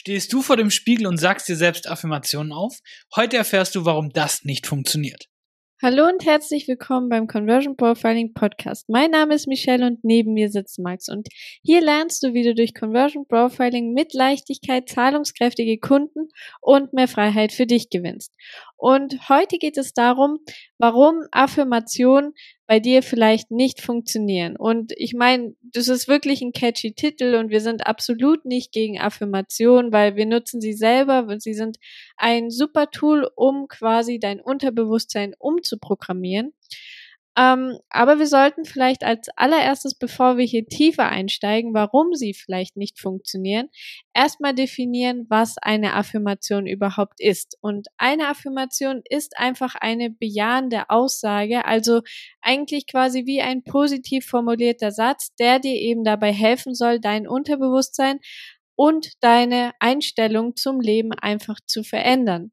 Stehst du vor dem Spiegel und sagst dir selbst Affirmationen auf? Heute erfährst du, warum das nicht funktioniert. Hallo und herzlich willkommen beim Conversion Profiling Podcast. Mein Name ist Michelle und neben mir sitzt Max und hier lernst du, wie du durch Conversion Profiling mit Leichtigkeit zahlungskräftige Kunden und mehr Freiheit für dich gewinnst. Und heute geht es darum, warum Affirmationen bei dir vielleicht nicht funktionieren. Und ich meine, das ist wirklich ein catchy Titel und wir sind absolut nicht gegen Affirmationen, weil wir nutzen sie selber und sie sind ein super Tool, um quasi dein Unterbewusstsein umzuprogrammieren. Ähm, aber wir sollten vielleicht als allererstes, bevor wir hier tiefer einsteigen, warum sie vielleicht nicht funktionieren, erstmal definieren, was eine Affirmation überhaupt ist. Und eine Affirmation ist einfach eine bejahende Aussage, also eigentlich quasi wie ein positiv formulierter Satz, der dir eben dabei helfen soll, dein Unterbewusstsein und deine Einstellung zum Leben einfach zu verändern.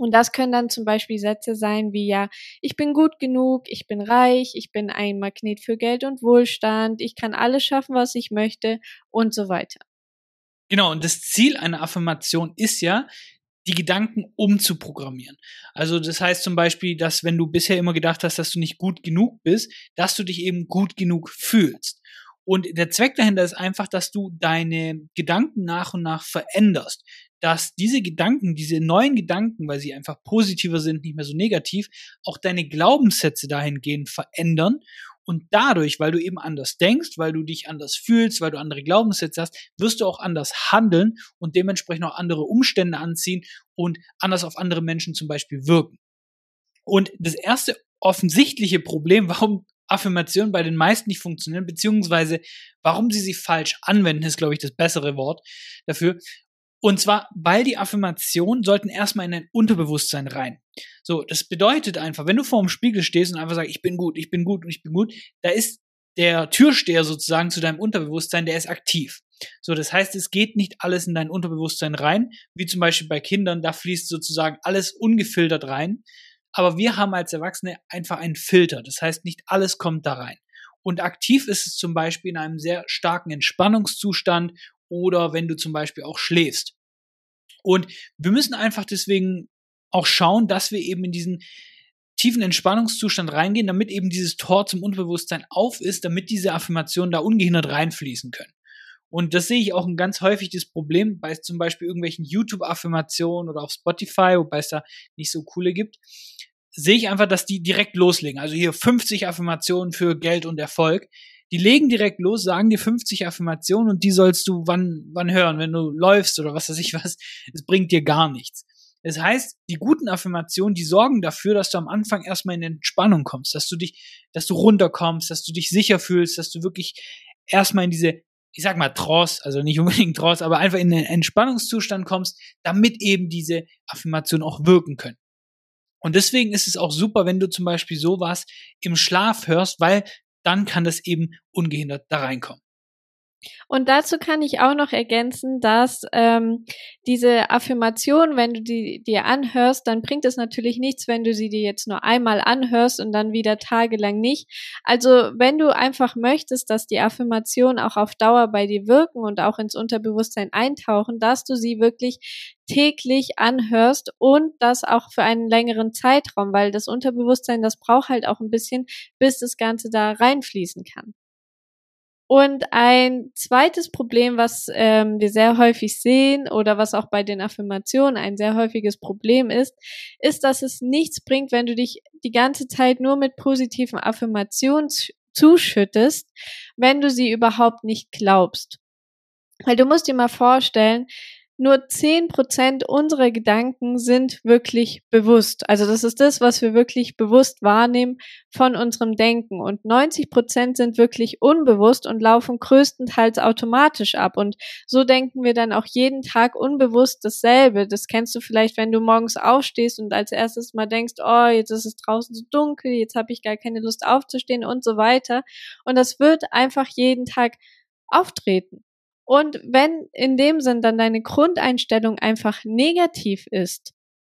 Und das können dann zum Beispiel Sätze sein wie ja, ich bin gut genug, ich bin reich, ich bin ein Magnet für Geld und Wohlstand, ich kann alles schaffen, was ich möchte und so weiter. Genau, und das Ziel einer Affirmation ist ja, die Gedanken umzuprogrammieren. Also das heißt zum Beispiel, dass wenn du bisher immer gedacht hast, dass du nicht gut genug bist, dass du dich eben gut genug fühlst. Und der Zweck dahinter ist einfach, dass du deine Gedanken nach und nach veränderst dass diese Gedanken, diese neuen Gedanken, weil sie einfach positiver sind, nicht mehr so negativ, auch deine Glaubenssätze dahingehend verändern und dadurch, weil du eben anders denkst, weil du dich anders fühlst, weil du andere Glaubenssätze hast, wirst du auch anders handeln und dementsprechend auch andere Umstände anziehen und anders auf andere Menschen zum Beispiel wirken. Und das erste offensichtliche Problem, warum Affirmationen bei den meisten nicht funktionieren, beziehungsweise warum sie sie falsch anwenden, ist, glaube ich, das bessere Wort dafür. Und zwar, weil die Affirmationen sollten erstmal in dein Unterbewusstsein rein. So, das bedeutet einfach, wenn du vor dem Spiegel stehst und einfach sagst, ich bin gut, ich bin gut und ich bin gut, da ist der Türsteher sozusagen zu deinem Unterbewusstsein, der ist aktiv. So, das heißt, es geht nicht alles in dein Unterbewusstsein rein, wie zum Beispiel bei Kindern, da fließt sozusagen alles ungefiltert rein. Aber wir haben als Erwachsene einfach einen Filter. Das heißt, nicht alles kommt da rein. Und aktiv ist es zum Beispiel in einem sehr starken Entspannungszustand oder wenn du zum Beispiel auch schläfst. Und wir müssen einfach deswegen auch schauen, dass wir eben in diesen tiefen Entspannungszustand reingehen, damit eben dieses Tor zum Unterbewusstsein auf ist, damit diese Affirmationen da ungehindert reinfließen können. Und das sehe ich auch ein ganz häufig das Problem bei zum Beispiel irgendwelchen YouTube-Affirmationen oder auf Spotify, wobei es da nicht so coole gibt, sehe ich einfach, dass die direkt loslegen. Also hier 50 Affirmationen für Geld und Erfolg. Die legen direkt los, sagen dir 50 Affirmationen und die sollst du wann, wann hören, wenn du läufst oder was weiß ich was. Es bringt dir gar nichts. Das heißt, die guten Affirmationen, die sorgen dafür, dass du am Anfang erstmal in Entspannung kommst, dass du dich, dass du runterkommst, dass du dich sicher fühlst, dass du wirklich erstmal in diese, ich sag mal Trance, also nicht unbedingt Trance, aber einfach in den Entspannungszustand kommst, damit eben diese Affirmationen auch wirken können. Und deswegen ist es auch super, wenn du zum Beispiel sowas im Schlaf hörst, weil dann kann das eben ungehindert da reinkommen. Und dazu kann ich auch noch ergänzen, dass ähm, diese Affirmation, wenn du die dir anhörst, dann bringt es natürlich nichts, wenn du sie dir jetzt nur einmal anhörst und dann wieder tagelang nicht. Also wenn du einfach möchtest, dass die Affirmationen auch auf Dauer bei dir wirken und auch ins Unterbewusstsein eintauchen, dass du sie wirklich täglich anhörst und das auch für einen längeren Zeitraum, weil das Unterbewusstsein, das braucht halt auch ein bisschen, bis das Ganze da reinfließen kann. Und ein zweites Problem, was ähm, wir sehr häufig sehen oder was auch bei den Affirmationen ein sehr häufiges Problem ist, ist, dass es nichts bringt, wenn du dich die ganze Zeit nur mit positiven Affirmationen zuschüttest, wenn du sie überhaupt nicht glaubst. Weil du musst dir mal vorstellen, nur zehn Prozent unserer Gedanken sind wirklich bewusst. Also das ist das, was wir wirklich bewusst wahrnehmen von unserem Denken. Und 90 Prozent sind wirklich unbewusst und laufen größtenteils automatisch ab. Und so denken wir dann auch jeden Tag unbewusst dasselbe. Das kennst du vielleicht, wenn du morgens aufstehst und als erstes mal denkst, oh, jetzt ist es draußen so dunkel, jetzt habe ich gar keine Lust aufzustehen und so weiter. Und das wird einfach jeden Tag auftreten. Und wenn in dem Sinn dann deine Grundeinstellung einfach negativ ist,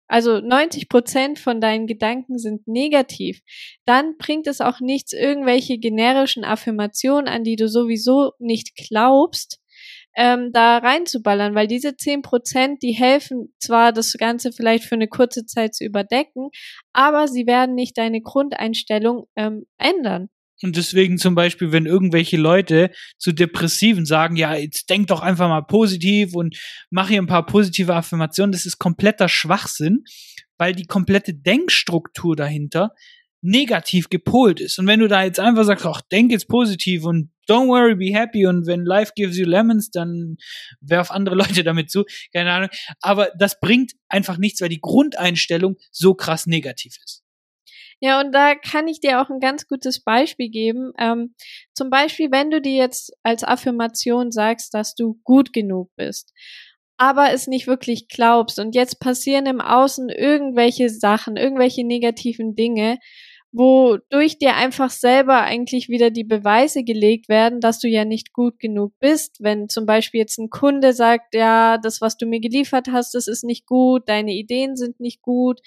also 90 Prozent von deinen Gedanken sind negativ, dann bringt es auch nichts, irgendwelche generischen Affirmationen, an die du sowieso nicht glaubst, ähm, da reinzuballern, weil diese zehn Prozent, die helfen zwar, das Ganze vielleicht für eine kurze Zeit zu überdecken, aber sie werden nicht deine Grundeinstellung ähm, ändern. Und deswegen zum Beispiel, wenn irgendwelche Leute zu Depressiven sagen, ja, jetzt denk doch einfach mal positiv und mach hier ein paar positive Affirmationen, das ist kompletter Schwachsinn, weil die komplette Denkstruktur dahinter negativ gepolt ist. Und wenn du da jetzt einfach sagst, ach, denk jetzt positiv und don't worry, be happy und wenn life gives you lemons, dann werf andere Leute damit zu, keine Ahnung. Aber das bringt einfach nichts, weil die Grundeinstellung so krass negativ ist. Ja, und da kann ich dir auch ein ganz gutes Beispiel geben. Ähm, zum Beispiel, wenn du dir jetzt als Affirmation sagst, dass du gut genug bist aber es nicht wirklich glaubst und jetzt passieren im Außen irgendwelche Sachen, irgendwelche negativen Dinge wodurch dir einfach selber eigentlich wieder die Beweise gelegt werden, dass du ja nicht gut genug bist. Wenn zum Beispiel jetzt ein Kunde sagt, ja, das, was du mir geliefert hast, das ist nicht gut, deine Ideen sind nicht gut,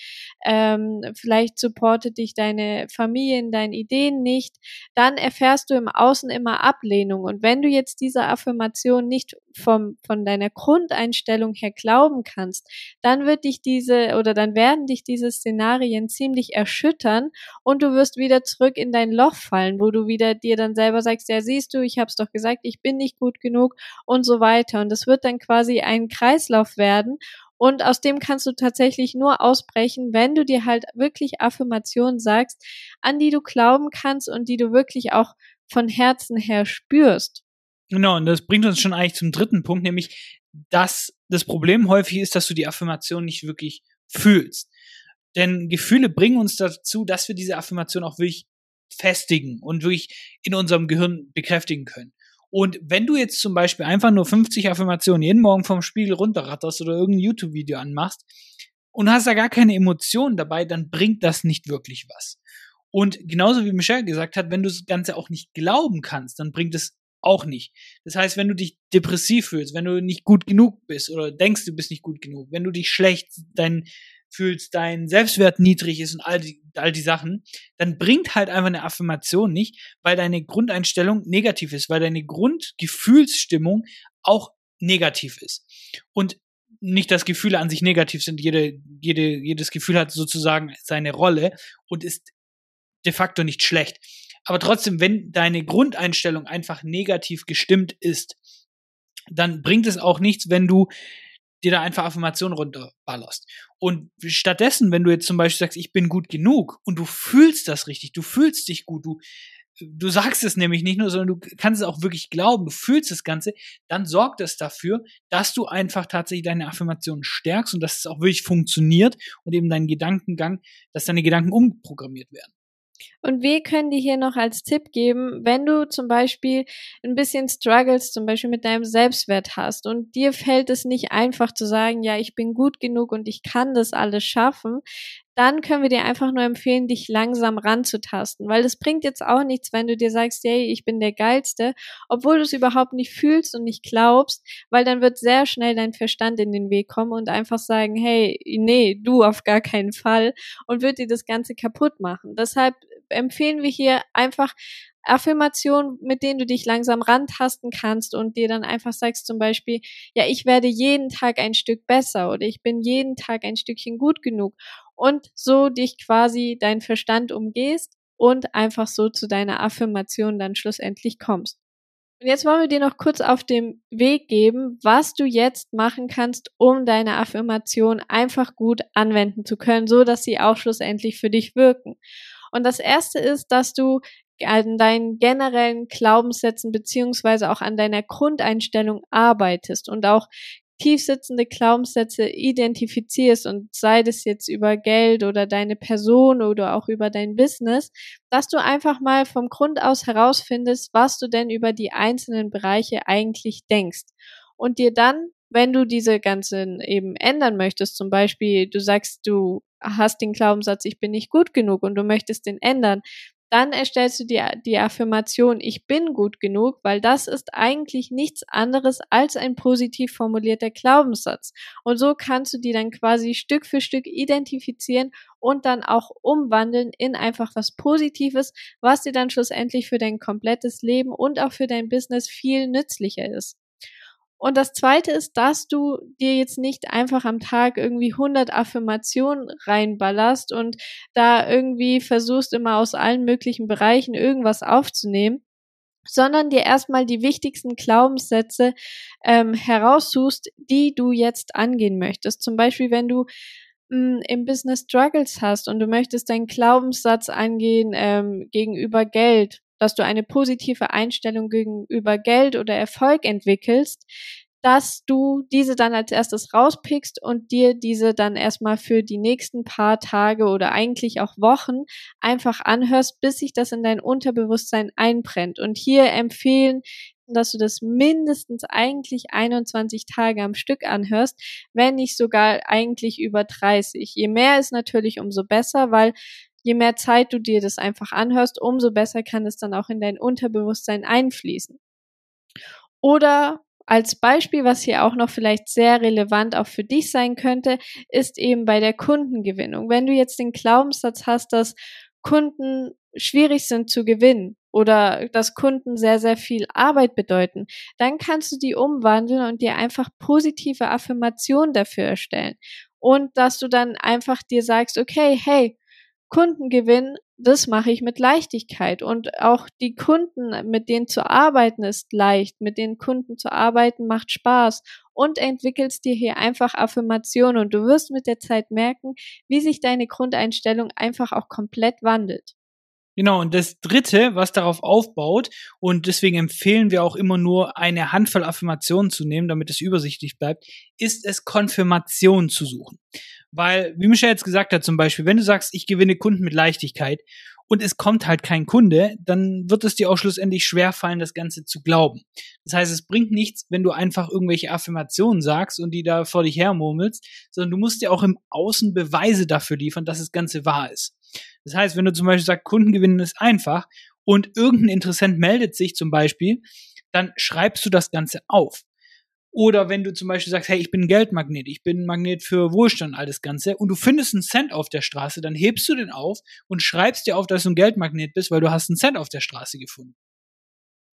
ähm, vielleicht supportet dich deine Familie in deinen Ideen nicht, dann erfährst du im Außen immer Ablehnung. Und wenn du jetzt diese Affirmation nicht vom, von deiner Grundeinstellung her glauben kannst, dann wird dich diese oder dann werden dich diese Szenarien ziemlich erschüttern und du wirst wieder zurück in dein Loch fallen, wo du wieder dir dann selber sagst, ja siehst du, ich hab's doch gesagt, ich bin nicht gut genug und so weiter. Und es wird dann quasi ein Kreislauf werden und aus dem kannst du tatsächlich nur ausbrechen, wenn du dir halt wirklich Affirmationen sagst, an die du glauben kannst und die du wirklich auch von Herzen her spürst. Genau, und das bringt uns schon eigentlich zum dritten Punkt, nämlich, dass das Problem häufig ist, dass du die Affirmation nicht wirklich fühlst. Denn Gefühle bringen uns dazu, dass wir diese Affirmation auch wirklich festigen und wirklich in unserem Gehirn bekräftigen können. Und wenn du jetzt zum Beispiel einfach nur 50 Affirmationen jeden Morgen vom Spiegel runterratterst oder irgendein YouTube-Video anmachst und hast da gar keine Emotionen dabei, dann bringt das nicht wirklich was. Und genauso wie Michelle gesagt hat, wenn du das Ganze auch nicht glauben kannst, dann bringt es auch nicht. Das heißt, wenn du dich depressiv fühlst, wenn du nicht gut genug bist oder denkst, du bist nicht gut genug, wenn du dich schlecht dein, fühlst, dein Selbstwert niedrig ist und all die, all die Sachen, dann bringt halt einfach eine Affirmation nicht, weil deine Grundeinstellung negativ ist, weil deine Grundgefühlsstimmung auch negativ ist. Und nicht, dass Gefühle an sich negativ sind, jede, jede, jedes Gefühl hat sozusagen seine Rolle und ist de facto nicht schlecht. Aber trotzdem, wenn deine Grundeinstellung einfach negativ gestimmt ist, dann bringt es auch nichts, wenn du dir da einfach Affirmationen runterballerst. Und stattdessen, wenn du jetzt zum Beispiel sagst, ich bin gut genug und du fühlst das richtig, du fühlst dich gut, du, du sagst es nämlich nicht nur, sondern du kannst es auch wirklich glauben, du fühlst das Ganze, dann sorgt es dafür, dass du einfach tatsächlich deine Affirmationen stärkst und dass es auch wirklich funktioniert und eben dein Gedankengang, dass deine Gedanken umprogrammiert werden. Und wir können dir hier noch als Tipp geben, wenn du zum Beispiel ein bisschen struggles, zum Beispiel mit deinem Selbstwert hast und dir fällt es nicht einfach zu sagen, ja, ich bin gut genug und ich kann das alles schaffen, dann können wir dir einfach nur empfehlen, dich langsam ranzutasten, weil es bringt jetzt auch nichts, wenn du dir sagst, hey, ich bin der Geilste, obwohl du es überhaupt nicht fühlst und nicht glaubst, weil dann wird sehr schnell dein Verstand in den Weg kommen und einfach sagen, hey, nee, du auf gar keinen Fall und wird dir das Ganze kaputt machen. Deshalb empfehlen wir hier einfach Affirmationen, mit denen du dich langsam rantasten kannst und dir dann einfach sagst zum Beispiel, ja, ich werde jeden Tag ein Stück besser oder ich bin jeden Tag ein Stückchen gut genug und so dich quasi dein Verstand umgehst und einfach so zu deiner Affirmation dann schlussendlich kommst. Und jetzt wollen wir dir noch kurz auf dem Weg geben, was du jetzt machen kannst, um deine Affirmation einfach gut anwenden zu können, so dass sie auch schlussendlich für dich wirken. Und das erste ist, dass du an deinen generellen Glaubenssätzen beziehungsweise auch an deiner Grundeinstellung arbeitest und auch tiefsitzende Glaubenssätze identifizierst und sei das jetzt über Geld oder deine Person oder auch über dein Business, dass du einfach mal vom Grund aus herausfindest, was du denn über die einzelnen Bereiche eigentlich denkst und dir dann wenn du diese ganzen eben ändern möchtest, zum Beispiel du sagst, du hast den Glaubenssatz, ich bin nicht gut genug und du möchtest den ändern, dann erstellst du dir die Affirmation, ich bin gut genug, weil das ist eigentlich nichts anderes als ein positiv formulierter Glaubenssatz. Und so kannst du die dann quasi Stück für Stück identifizieren und dann auch umwandeln in einfach was Positives, was dir dann schlussendlich für dein komplettes Leben und auch für dein Business viel nützlicher ist. Und das zweite ist, dass du dir jetzt nicht einfach am Tag irgendwie 100 Affirmationen reinballerst und da irgendwie versuchst immer aus allen möglichen Bereichen irgendwas aufzunehmen, sondern dir erstmal die wichtigsten Glaubenssätze ähm, heraussuchst, die du jetzt angehen möchtest. Zum Beispiel, wenn du mh, hm, im Business Struggles hast und du möchtest deinen Glaubenssatz angehen ähm, gegenüber Geld, dass du eine positive Einstellung gegenüber Geld oder Erfolg entwickelst, dass du diese dann als erstes rauspickst und dir diese dann erstmal für die nächsten paar Tage oder eigentlich auch Wochen einfach anhörst, bis sich das in dein Unterbewusstsein einbrennt. Und hier empfehlen, dass du das mindestens eigentlich 21 Tage am Stück anhörst, wenn nicht sogar eigentlich über 30. Je mehr ist natürlich umso besser, weil je mehr Zeit du dir das einfach anhörst, umso besser kann es dann auch in dein Unterbewusstsein einfließen. Oder als Beispiel, was hier auch noch vielleicht sehr relevant auch für dich sein könnte, ist eben bei der Kundengewinnung. Wenn du jetzt den Glaubenssatz hast, dass Kunden schwierig sind zu gewinnen oder dass Kunden sehr, sehr viel Arbeit bedeuten, dann kannst du die umwandeln und dir einfach positive Affirmationen dafür erstellen. Und dass du dann einfach dir sagst, okay, hey, Kundengewinn, das mache ich mit Leichtigkeit. Und auch die Kunden, mit denen zu arbeiten, ist leicht. Mit den Kunden zu arbeiten macht Spaß. Und entwickelst dir hier einfach Affirmationen. Und du wirst mit der Zeit merken, wie sich deine Grundeinstellung einfach auch komplett wandelt. Genau, und das Dritte, was darauf aufbaut, und deswegen empfehlen wir auch immer nur eine Handvoll Affirmationen zu nehmen, damit es übersichtlich bleibt, ist es Konfirmation zu suchen. Weil, wie Michelle jetzt gesagt hat, zum Beispiel, wenn du sagst, ich gewinne Kunden mit Leichtigkeit und es kommt halt kein Kunde, dann wird es dir auch schlussendlich schwerfallen, das Ganze zu glauben. Das heißt, es bringt nichts, wenn du einfach irgendwelche Affirmationen sagst und die da vor dich hermurmelst, sondern du musst dir auch im Außen Beweise dafür liefern, dass das Ganze wahr ist. Das heißt, wenn du zum Beispiel sagst, Kunden gewinnen ist einfach und irgendein Interessent meldet sich zum Beispiel, dann schreibst du das Ganze auf. Oder wenn du zum Beispiel sagst, hey, ich bin ein Geldmagnet, ich bin ein Magnet für Wohlstand, all das Ganze, und du findest einen Cent auf der Straße, dann hebst du den auf und schreibst dir auf, dass du ein Geldmagnet bist, weil du hast einen Cent auf der Straße gefunden.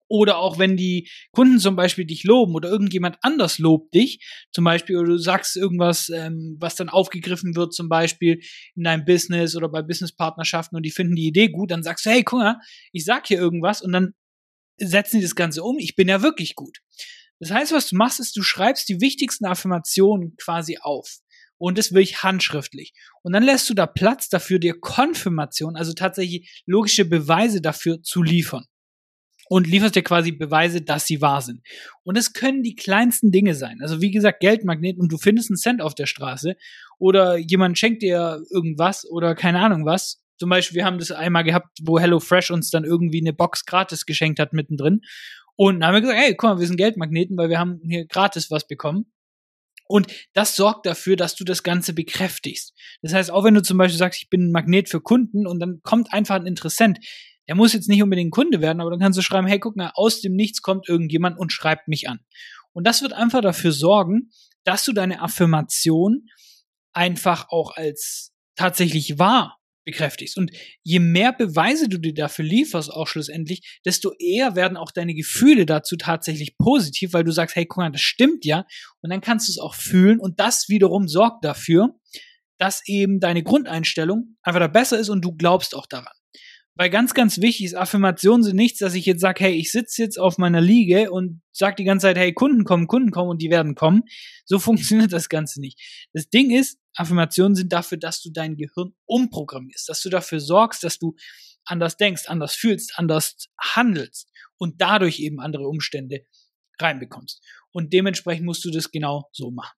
Oder auch wenn die Kunden zum Beispiel dich loben oder irgendjemand anders lobt dich, zum Beispiel, oder du sagst irgendwas, ähm, was dann aufgegriffen wird, zum Beispiel in deinem Business oder bei Businesspartnerschaften und die finden die Idee gut, dann sagst du, hey, guck mal, ich sag hier irgendwas und dann setzen die das Ganze um, ich bin ja wirklich gut. Das heißt, was du machst, ist, du schreibst die wichtigsten Affirmationen quasi auf. Und das wirklich handschriftlich. Und dann lässt du da Platz dafür, dir Konfirmation, also tatsächlich logische Beweise dafür zu liefern. Und lieferst dir quasi Beweise, dass sie wahr sind. Und es können die kleinsten Dinge sein. Also wie gesagt, Geldmagnet und du findest einen Cent auf der Straße oder jemand schenkt dir irgendwas oder keine Ahnung was. Zum Beispiel, wir haben das einmal gehabt, wo HelloFresh uns dann irgendwie eine Box gratis geschenkt hat mittendrin. Und dann haben wir gesagt, hey, guck mal, wir sind Geldmagneten, weil wir haben hier gratis was bekommen. Und das sorgt dafür, dass du das Ganze bekräftigst. Das heißt, auch wenn du zum Beispiel sagst, ich bin ein Magnet für Kunden und dann kommt einfach ein Interessent, der muss jetzt nicht unbedingt Kunde werden, aber dann kannst du schreiben, hey, guck mal, aus dem Nichts kommt irgendjemand und schreibt mich an. Und das wird einfach dafür sorgen, dass du deine Affirmation einfach auch als tatsächlich wahr bekräftigst. Und je mehr Beweise du dir dafür lieferst, auch schlussendlich, desto eher werden auch deine Gefühle dazu tatsächlich positiv, weil du sagst, hey, guck mal, das stimmt ja. Und dann kannst du es auch fühlen. Und das wiederum sorgt dafür, dass eben deine Grundeinstellung einfach da besser ist und du glaubst auch daran. Weil ganz, ganz wichtig ist, Affirmationen sind nichts, dass ich jetzt sage, hey, ich sitze jetzt auf meiner Liege und sag die ganze Zeit, hey, Kunden kommen, Kunden kommen und die werden kommen. So funktioniert das Ganze nicht. Das Ding ist, Affirmationen sind dafür, dass du dein Gehirn umprogrammierst, dass du dafür sorgst, dass du anders denkst, anders fühlst, anders handelst und dadurch eben andere Umstände reinbekommst. Und dementsprechend musst du das genau so machen.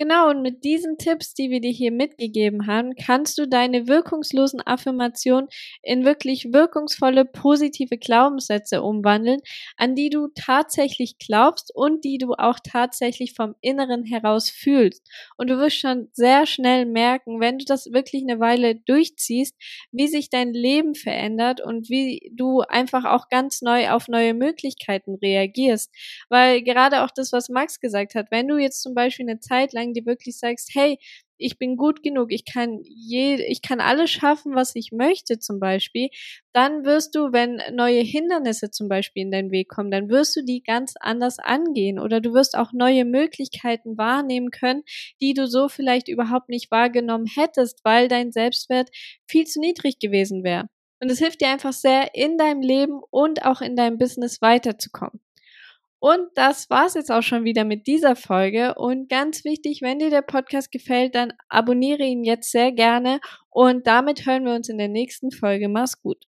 Genau, und mit diesen Tipps, die wir dir hier mitgegeben haben, kannst du deine wirkungslosen Affirmationen in wirklich wirkungsvolle, positive Glaubenssätze umwandeln, an die du tatsächlich glaubst und die du auch tatsächlich vom Inneren heraus fühlst. Und du wirst schon sehr schnell merken, wenn du das wirklich eine Weile durchziehst, wie sich dein Leben verändert und wie du einfach auch ganz neu auf neue Möglichkeiten reagierst. Weil gerade auch das, was Max gesagt hat, wenn du jetzt zum Beispiel eine Zeit lang wenn du wirklich sagst, hey, ich bin gut genug, ich kann je, ich kann alles schaffen, was ich möchte zum Beispiel, dann wirst du, wenn neue Hindernisse zum Beispiel in deinen Weg kommen, dann wirst du die ganz anders angehen oder du wirst auch neue Möglichkeiten wahrnehmen können, die du so vielleicht überhaupt nicht wahrgenommen hättest, weil dein Selbstwert viel zu niedrig gewesen wäre. Und es hilft dir einfach sehr, in deinem Leben und auch in deinem Business weiterzukommen. Und das war's jetzt auch schon wieder mit dieser Folge. Und ganz wichtig, wenn dir der Podcast gefällt, dann abonniere ihn jetzt sehr gerne. Und damit hören wir uns in der nächsten Folge. Mach's gut.